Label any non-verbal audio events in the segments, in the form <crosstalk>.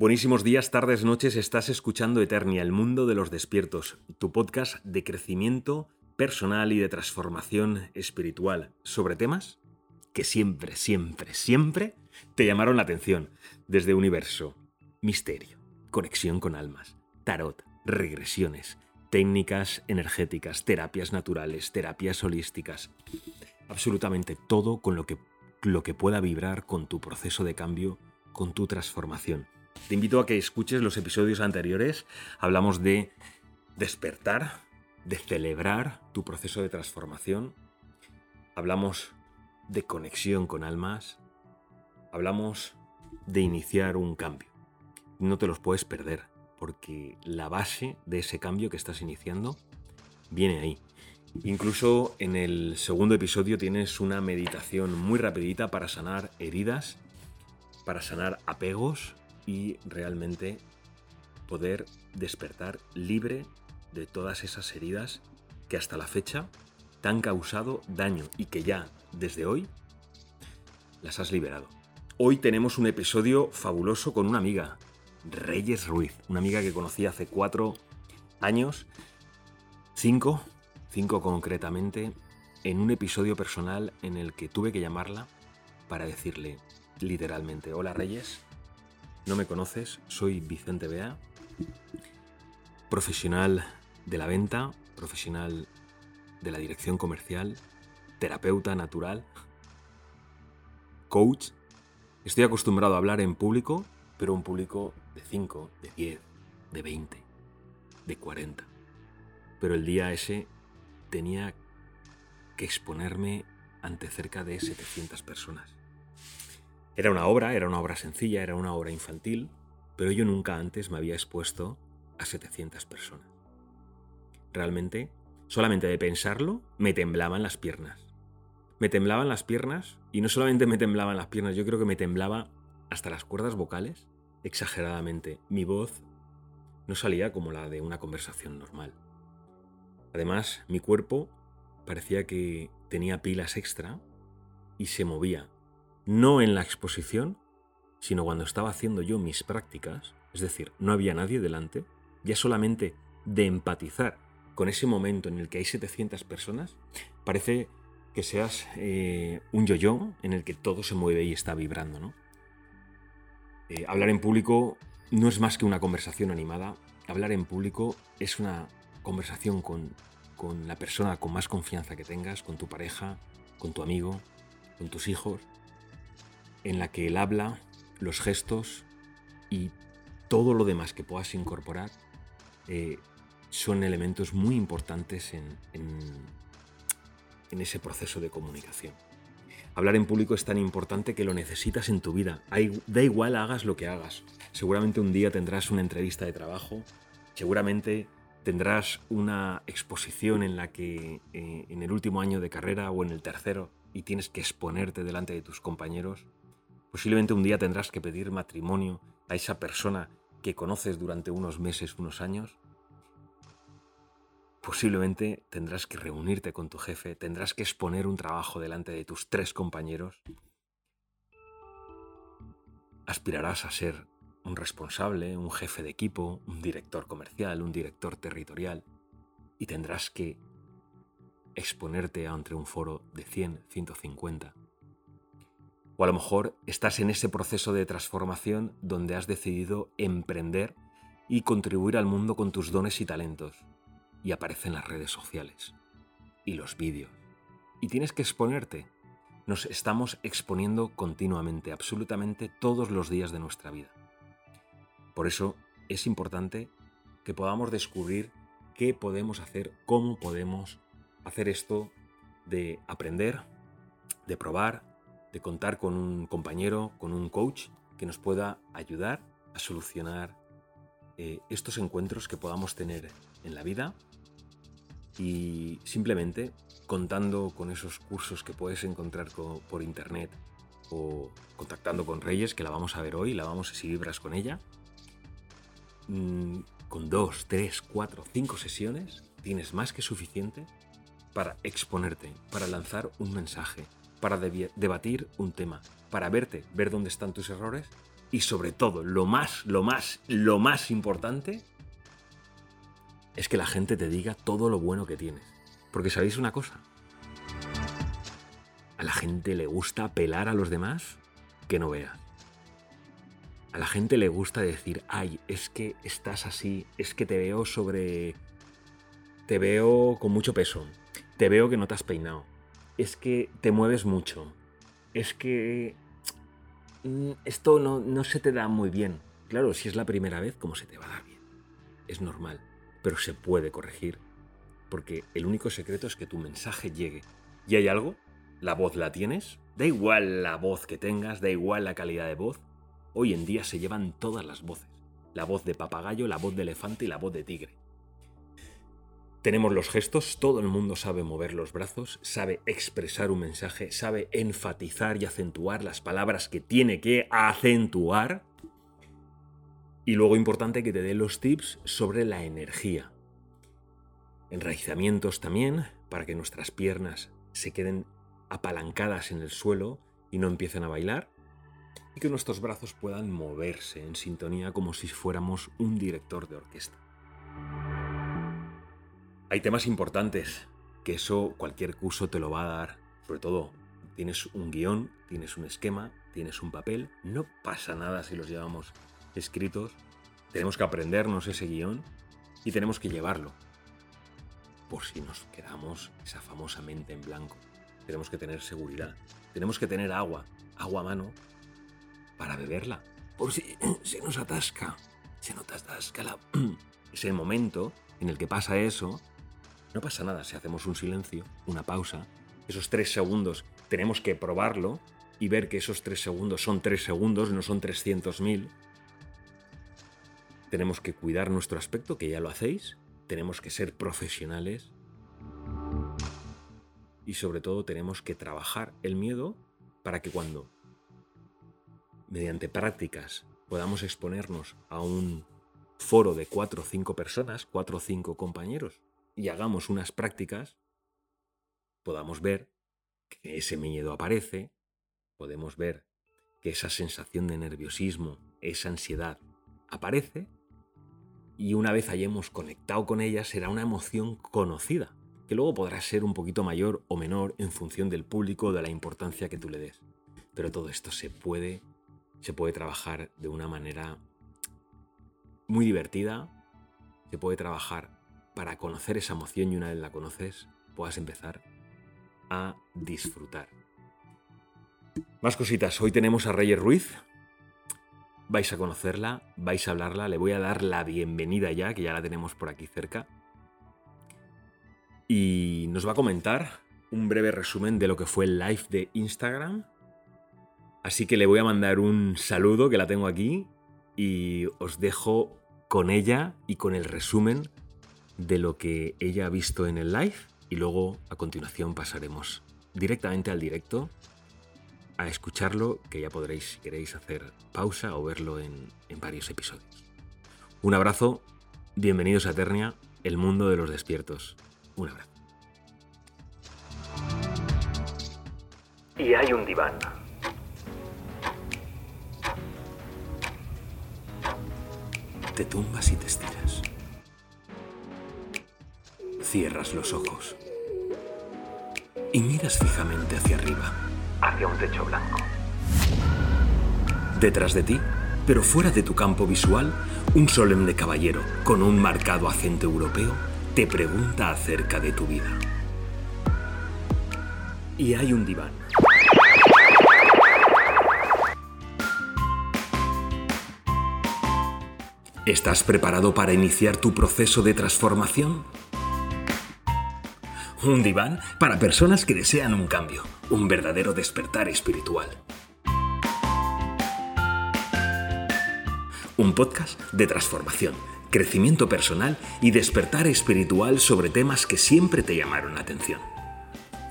Buenísimos días, tardes, noches. Estás escuchando Eternia, el mundo de los despiertos, tu podcast de crecimiento personal y de transformación espiritual sobre temas que siempre, siempre, siempre te llamaron la atención. Desde universo, misterio, conexión con almas, tarot, regresiones, técnicas energéticas, terapias naturales, terapias holísticas. Absolutamente todo con lo que, lo que pueda vibrar con tu proceso de cambio, con tu transformación. Te invito a que escuches los episodios anteriores. Hablamos de despertar, de celebrar tu proceso de transformación. Hablamos de conexión con almas. Hablamos de iniciar un cambio. No te los puedes perder, porque la base de ese cambio que estás iniciando viene ahí. Incluso en el segundo episodio tienes una meditación muy rapidita para sanar heridas, para sanar apegos y realmente poder despertar libre de todas esas heridas que hasta la fecha te han causado daño y que ya desde hoy las has liberado. Hoy tenemos un episodio fabuloso con una amiga, Reyes Ruiz, una amiga que conocí hace cuatro años, cinco, cinco concretamente, en un episodio personal en el que tuve que llamarla para decirle literalmente, hola Reyes, no me conoces, soy Vicente Bea, profesional de la venta, profesional de la dirección comercial, terapeuta natural, coach. Estoy acostumbrado a hablar en público, pero un público de 5, de 10, de 20, de 40. Pero el día ese tenía que exponerme ante cerca de 700 personas. Era una obra, era una obra sencilla, era una obra infantil, pero yo nunca antes me había expuesto a 700 personas. Realmente, solamente de pensarlo, me temblaban las piernas. Me temblaban las piernas, y no solamente me temblaban las piernas, yo creo que me temblaba hasta las cuerdas vocales, exageradamente. Mi voz no salía como la de una conversación normal. Además, mi cuerpo parecía que tenía pilas extra y se movía, no en la exposición, sino cuando estaba haciendo yo mis prácticas, es decir, no había nadie delante, ya solamente de empatizar con ese momento en el que hay 700 personas, parece que seas eh, un yo-yo en el que todo se mueve y está vibrando. ¿no? Eh, hablar en público no es más que una conversación animada, hablar en público es una conversación con, con la persona con más confianza que tengas, con tu pareja, con tu amigo, con tus hijos, en la que el habla, los gestos y todo lo demás que puedas incorporar eh, son elementos muy importantes en, en, ese proceso de comunicación. Hablar en público es tan importante que lo necesitas en tu vida. Da igual hagas lo que hagas. Seguramente un día tendrás una entrevista de trabajo, seguramente tendrás una exposición en la que eh, en el último año de carrera o en el tercero y tienes que exponerte delante de tus compañeros Posiblemente un día tendrás que pedir matrimonio a esa persona que conoces durante unos meses, unos años. Posiblemente tendrás que reunirte con tu jefe, tendrás que exponer un trabajo delante de tus tres compañeros. Aspirarás a ser un responsable, un jefe de equipo, un director comercial, un director territorial, y tendrás que exponerte ante un foro de 100, 150 o a lo mejor estás en ese proceso de transformación donde has decidido emprender y contribuir al mundo con tus dones y talentos. Y aparecen las redes sociales y los vídeos. Y tienes que exponerte. Nos estamos exponiendo continuamente, absolutamente todos los días de nuestra vida. Por eso es importante que podamos descubrir qué podemos hacer, cómo podemos hacer esto de aprender, de probar, de contar con un compañero, con un coach que nos pueda ayudar a solucionar eh, estos encuentros que podamos tener en la vida y simplemente contando con esos cursos que puedes encontrar por internet o contactando con Reyes, que la vamos a ver hoy, la vamos a si vibras con ella, mm, con dos, tres, cuatro, cinco sesiones tienes más que suficiente para exponerte, para lanzar un mensaje, para debatir un tema, para verte, ver dónde están tus errores y sobre todo, lo más, lo más, lo más importante es que la gente te diga todo lo bueno que tienes. Porque sabéis una cosa, a la gente le gusta apelar a los demás que no veas. A la gente le gusta decir, ay, es que estás así, es que te veo sobre... Te veo con mucho peso, te veo que no te has peinado, es que te mueves mucho, es que mm, esto no, no se te da muy bien. Claro, si es la primera vez, ¿cómo se te va a dar bien? Es normal, pero se puede corregir, porque el único secreto es que tu mensaje llegue. ¿Y hay algo? ¿La voz la tienes? Da igual la voz que tengas, da igual la calidad de voz, Hoy en día se llevan todas las voces. La voz de papagayo, la voz de elefante y la voz de tigre. Tenemos los gestos, todo el mundo sabe mover los brazos, sabe expresar un mensaje, sabe enfatizar y acentuar las palabras que tiene que acentuar. Y luego importante que te dé los tips sobre la energía. Enraizamientos también, para que nuestras piernas se queden apalancadas en el suelo y no empiecen a bailar y que nuestros brazos puedan moverse en sintonía como si fuéramos un director de orquesta. Hay temas importantes, que eso cualquier curso te lo va a dar. Sobre todo, tienes un guion, tienes un esquema, tienes un papel, no pasa nada si los llevamos escritos. Tenemos que aprendernos ese guion y tenemos que llevarlo. Por si nos quedamos esa famosa mente en blanco. Tenemos que tener seguridad. Tenemos que tener agua, agua a mano, para beberla. Por si <clears throat> se nos atasca, se nos atasca la... <clears throat> Ese momento en el que pasa eso, no pasa nada si hacemos un silencio, una pausa. Esos tres segundos tenemos que probarlo y ver que esos tres segundos son tres segundos, no son 300.000. Tenemos que cuidar nuestro aspecto, que ya lo hacéis. Tenemos que ser profesionales. Y sobre todo tenemos que trabajar el miedo para que cuando mediante prácticas podamos exponernos a un foro de cuatro o cinco personas, cuatro o cinco compañeros, y hagamos unas prácticas, podamos ver que ese miedo aparece, podemos ver que esa sensación de nerviosismo, esa ansiedad aparece, y una vez hayamos conectado con ella será una emoción conocida, que luego podrá ser un poquito mayor o menor en función del público o de la importancia que tú le des. Pero todo esto se puede se puede trabajar de una manera muy divertida, se puede trabajar para conocer esa emoción y una vez la conoces, puedas empezar a disfrutar. Más cositas, hoy tenemos a Reyes Ruiz, vais a conocerla, vais a hablarla, le voy a dar la bienvenida ya, que ya la tenemos por aquí cerca, y nos va a comentar un breve resumen de lo que fue el live de Instagram. Así que le voy a mandar un saludo que la tengo aquí y os dejo con ella y con el resumen de lo que ella ha visto en el live y luego a continuación pasaremos directamente al directo a escucharlo, que ya podréis, si queréis, hacer pausa o verlo en, en varios episodios. Un abrazo, bienvenidos a Eternia, el mundo de los despiertos. Un abrazo. Y hay un diván te tumbas y te estiras. Cierras los ojos y miras fijamente hacia arriba. Hacia un techo blanco. Detrás de ti, pero fuera de tu campo visual, un solemne caballero con un marcado acento europeo te pregunta acerca de tu vida. Y hay un diván ¿Estás preparado para iniciar tu proceso de transformación? Un diván para personas que desean un cambio, un verdadero despertar espiritual. Un podcast de transformación, crecimiento personal y despertar espiritual sobre temas que siempre te llamaron la atención.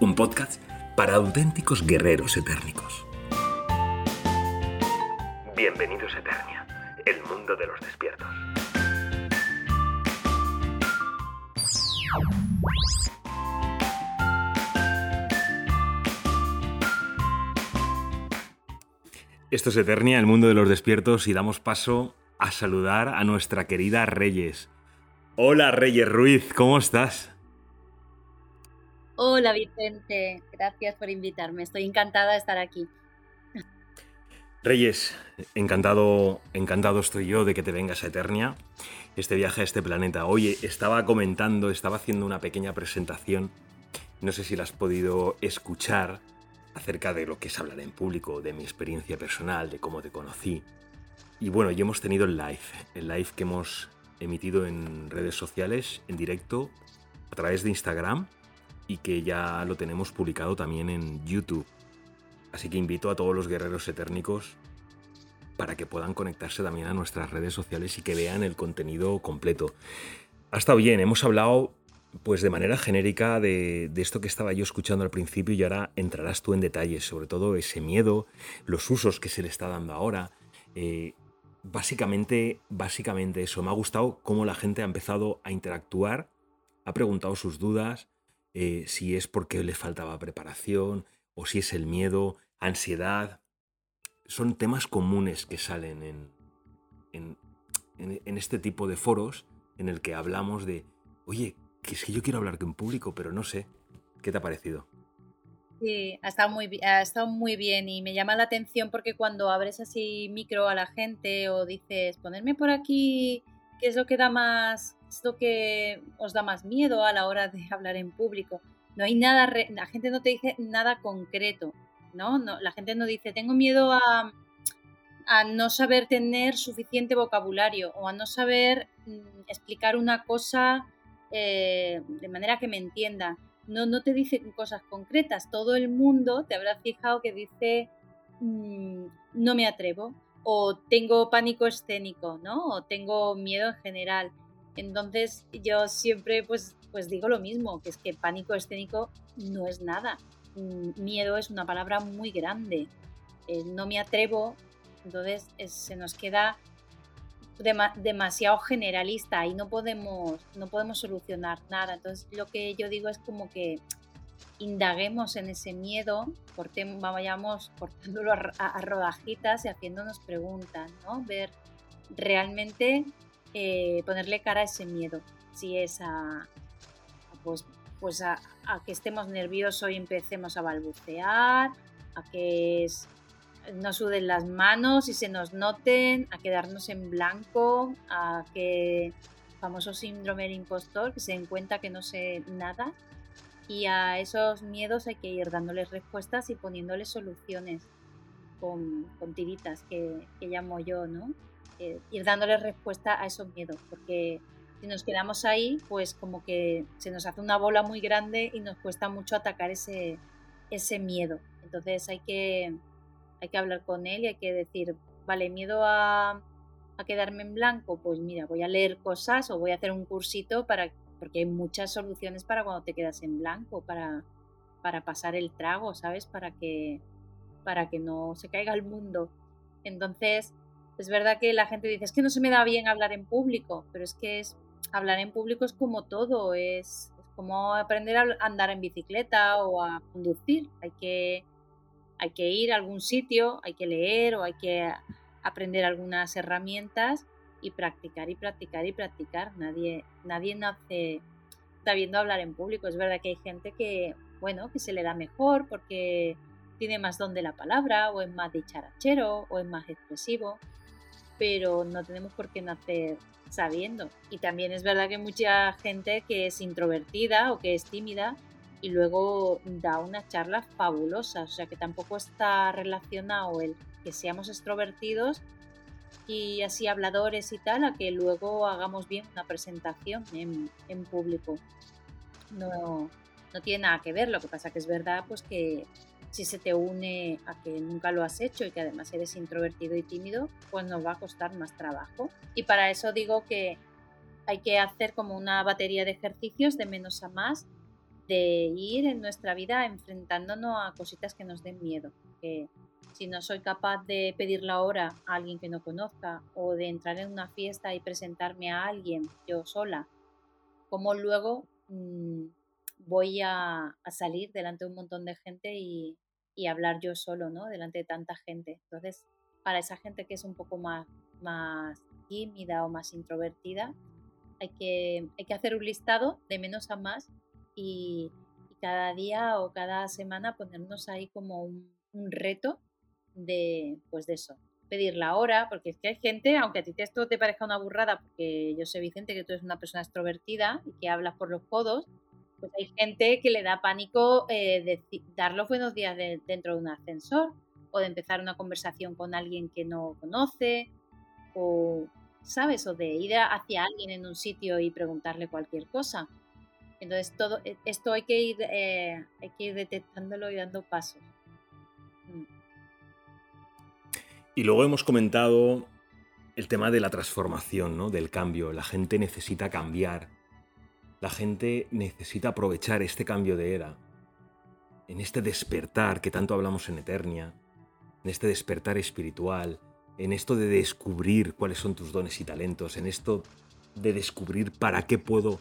Un podcast para auténticos guerreros etérnicos. Bienvenidos a Eternia, el mundo de los despiertos. Esto es Eternia, el mundo de los despiertos, y damos paso a saludar a nuestra querida Reyes. Hola Reyes Ruiz, ¿cómo estás? Hola Vicente, gracias por invitarme, estoy encantada de estar aquí. Reyes, encantado, encantado estoy yo de que te vengas a Eternia, este viaje a este planeta. Oye, estaba comentando, estaba haciendo una pequeña presentación, no sé si la has podido escuchar, acerca de lo que es hablar en público, de mi experiencia personal, de cómo te conocí. Y bueno, ya hemos tenido el live, el live que hemos emitido en redes sociales, en directo, a través de Instagram y que ya lo tenemos publicado también en YouTube. Así que invito a todos los guerreros etérnicos para que puedan conectarse también a nuestras redes sociales y que vean el contenido completo. Ha estado bien, hemos hablado pues de manera genérica de, esto que estaba yo escuchando al principio y ahora entrarás tú en detalles, sobre todo ese miedo, los usos que se le está dando ahora. Eh, básicamente, básicamente eso. Me ha gustado cómo la gente ha empezado a interactuar, ha preguntado sus dudas, eh, si es porque le faltaba preparación o si es el miedo, ansiedad. Son temas comunes que salen en, en, en este tipo de foros en el que hablamos de, oye, que es que yo quiero hablar en público, pero no sé. ¿Qué te ha parecido? Sí, ha estado, muy, bien y me llama la atención porque cuando abres así micro a la gente o dices, ponerme por aquí, ¿qué es lo que da más, lo que os da más miedo a la hora de <laughs> hablar en público? No hay nada, la gente no te dice nada concreto, ¿no? la gente no dice, tengo miedo a, a no saber tener suficiente vocabulario o a no saber mm, explicar una cosa eh, de manera que me entiendan. No, no te dicen cosas concretas. Todo el mundo te habrá fijado que dice mm, no me atrevo o tengo pánico escénico, ¿no? O tengo miedo en general. Entonces yo siempre pues, pues digo lo mismo, que es que pánico escénico no es nada. Mm, miedo es una palabra muy grande. No me atrevo, entonces se nos queda demasiado generalista y no podemos, no podemos solucionar nada. Entonces lo que yo digo es como que indaguemos en ese miedo, vayamos cortándolo a, rodajitas y haciéndonos preguntas, ¿no? Ver realmente eh, ponerle cara a ese miedo. Si es a, pues, pues a, a, que estemos nerviosos y empecemos a balbucear, a que es no suden las manos y se nos noten, a quedarnos en blanco, a que famoso síndrome del impostor, que se den cuenta que no sé nada. Y a esos miedos hay que ir dándoles respuestas y poniéndoles soluciones con, tiritas, que, llamo yo, ¿no? Eh, ir dándoles respuesta a esos miedos, porque si nos quedamos ahí, pues como que se nos hace una bola muy grande y nos cuesta mucho atacar ese, ese miedo. Entonces hay que, hay que hablar con él y hay que decir, vale, miedo a, quedarme en blanco, pues mira, voy a leer cosas o voy a hacer un cursito para, porque hay muchas soluciones para cuando te quedas en blanco, para, para pasar el trago, ¿sabes? Para que, para que no se caiga el mundo. Entonces, es verdad que la gente dice, es que no se me da bien hablar en público, pero es que es, hablar en público es como todo, es, es como aprender a andar en bicicleta o a conducir. Hay que hay que ir a algún sitio, hay que leer o hay que aprender algunas herramientas y practicar y practicar y practicar. Nadie, nadie nace sabiendo hablar en público. Es verdad que hay gente que, bueno, que se le da mejor porque tiene más don de la palabra o es más dicharachero o es más expresivo, pero no tenemos por qué nacer sabiendo. Y también es verdad que mucha gente que es introvertida o que es tímida y luego da unas charlas fabulosas, o sea que tampoco está relacionado el que seamos extrovertidos y así habladores y tal, a que luego hagamos bien una presentación en, público. No, no tiene nada que ver, lo que pasa que es verdad pues que si se te une a que nunca lo has hecho y que además eres introvertido y tímido, pues nos va a costar más trabajo. Y para eso digo que hay que hacer como una batería de ejercicios de menos a más de ir en nuestra vida enfrentándonos a cositas que nos den miedo. Que si no soy capaz de pedir la hora a alguien que no conozca o de entrar en una fiesta y presentarme a alguien yo sola, como luego mm, voy a, salir delante de un montón de gente y, hablar yo solo, ¿no? Delante de tanta gente. Entonces, para esa gente que es un poco más, más tímida o más introvertida, hay que, hay que hacer un listado de menos a más y, cada día o cada semana ponernos ahí como un, reto de, pues de eso, pedir la hora, porque es que hay gente, aunque a ti esto te parezca una burrada, porque yo sé, Vicente, que tú eres una persona extrovertida y que hablas por los codos, pues hay gente que le da pánico eh, dar los buenos días dentro de un ascensor o de empezar una conversación con alguien que no conoce o, ¿sabes? O de ir hacia alguien en un sitio y preguntarle cualquier cosa. Entonces, todo e, esto hay que ir, eh, hay que ir detectándolo y dando pasos. Mm. Y luego hemos comentado el tema de la transformación, ¿no? del cambio. La gente necesita cambiar. La gente necesita aprovechar este cambio de era. En este despertar que tanto hablamos en Eternia. En este despertar espiritual. En esto de descubrir cuáles son tus dones y talentos. En esto de descubrir para qué puedo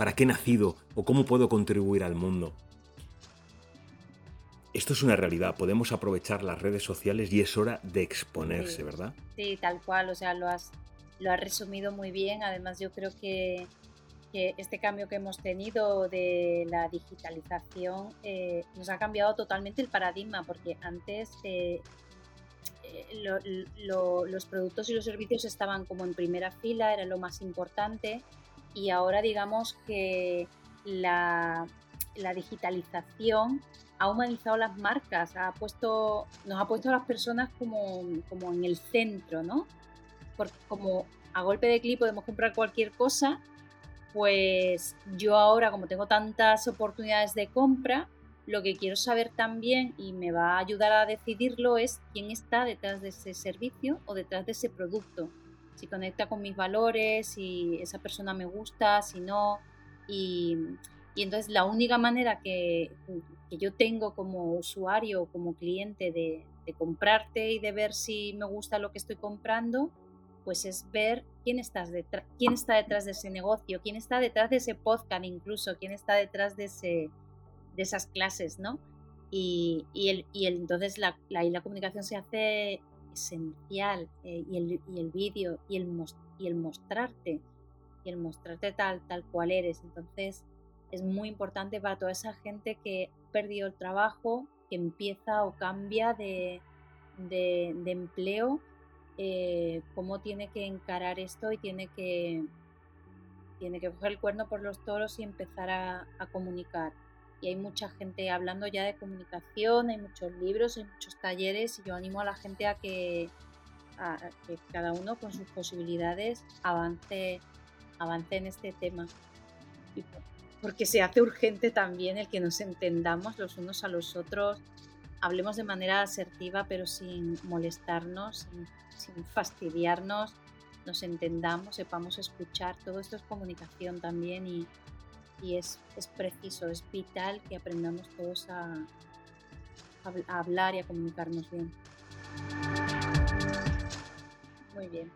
¿Para qué he nacido? ¿O cómo puedo contribuir al mundo? Esto es una realidad, podemos aprovechar las redes sociales y es hora de exponerse, ¿verdad? Sí, tal cual, o sea, lo has, lo has resumido muy bien. Además, yo creo que, este cambio que hemos tenido de la digitalización eh, nos ha cambiado totalmente el paradigma, porque antes eh, eh, los productos y los servicios estaban como en primera fila, era lo más importante y ahora digamos que la, digitalización ha humanizado las marcas, ha puesto, nos ha puesto a las personas como, como en el centro, ¿no? Porque como a golpe de clic podemos comprar cualquier cosa, pues yo ahora como tengo tantas oportunidades de compra, lo que quiero saber también y me va a ayudar a decidirlo es quién está detrás de ese servicio o detrás de ese producto si conecta con mis valores, si esa persona me gusta, si no. Y, entonces la única manera que, yo tengo como usuario, como cliente de, comprarte y de ver si me gusta lo que estoy comprando, pues es ver quién, estás detrás, quién está detrás de ese negocio, quién está detrás de ese podcast incluso, quién está detrás de, ese, de esas clases, ¿no? Y, el, y entonces la, la comunicación se hace esencial eh, y el, y el vídeo y el, y el mostrarte y el mostrarte tal, tal cual eres. Entonces es muy importante para toda esa gente que perdió el trabajo, que empieza o cambia de, de, empleo, eh, cómo tiene que encarar esto y tiene que, tiene que coger el cuerno por los toros y empezar a, a comunicar y hay mucha gente hablando ya de comunicación, hay muchos libros, hay muchos talleres y yo animo a la gente a que, que cada uno con sus posibilidades avance, avance en este tema. porque se hace urgente también el que nos entendamos los unos a los otros, hablemos de manera asertiva pero sin molestarnos, sin, sin fastidiarnos, nos entendamos, sepamos escuchar, todo esto es comunicación también y, y es, preciso, es vital que aprendamos todos a, hablar y a comunicarnos bien. Muy bien.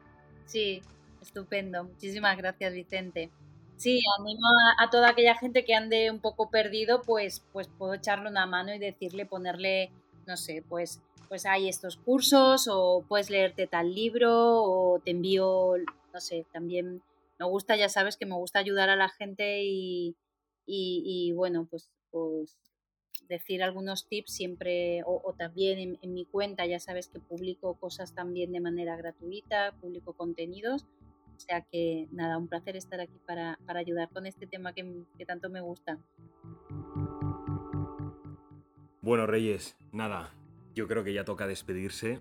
Sí, estupendo. Muchísimas gracias, Vicente. Sí, animo a, toda aquella gente que ande un poco perdido, pues, pues puedo echarle una mano y decirle, ponerle, no sé, pues, pues hay estos cursos o puedes leerte tal libro o te envío, no sé, también me gusta, ya sabes que me gusta ayudar a la gente y, bueno, pues, pues decir algunos tips siempre, o, también en, mi cuenta, ya sabes que publico cosas también de manera gratuita, publico contenidos. O sea que nada, un placer estar aquí para, ayudar con este tema que, que tanto me gusta. Bueno, Reyes, nada, yo creo que ya toca despedirse.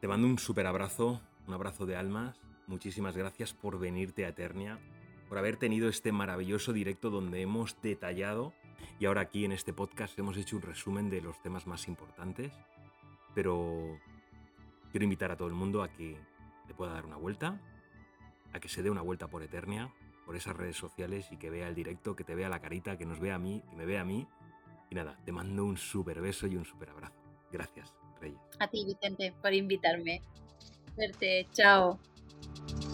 Te mando un súper abrazo, un abrazo de almas muchísimas gracias por venirte a Eternia, por haber tenido este maravilloso directo donde hemos detallado y ahora aquí en este podcast hemos hecho un resumen de los temas más importantes, pero quiero invitar a todo el mundo a que le pueda dar una vuelta, a que se dé una vuelta por Eternia, por esas redes sociales y que vea el directo, que te vea la carita, que nos vea a mí, que me vea a mí. Y nada, te mando un súper beso y un súper abrazo. Gracias, Reyes. A ti, Vicente, por invitarme. Verte, chao. Thank you.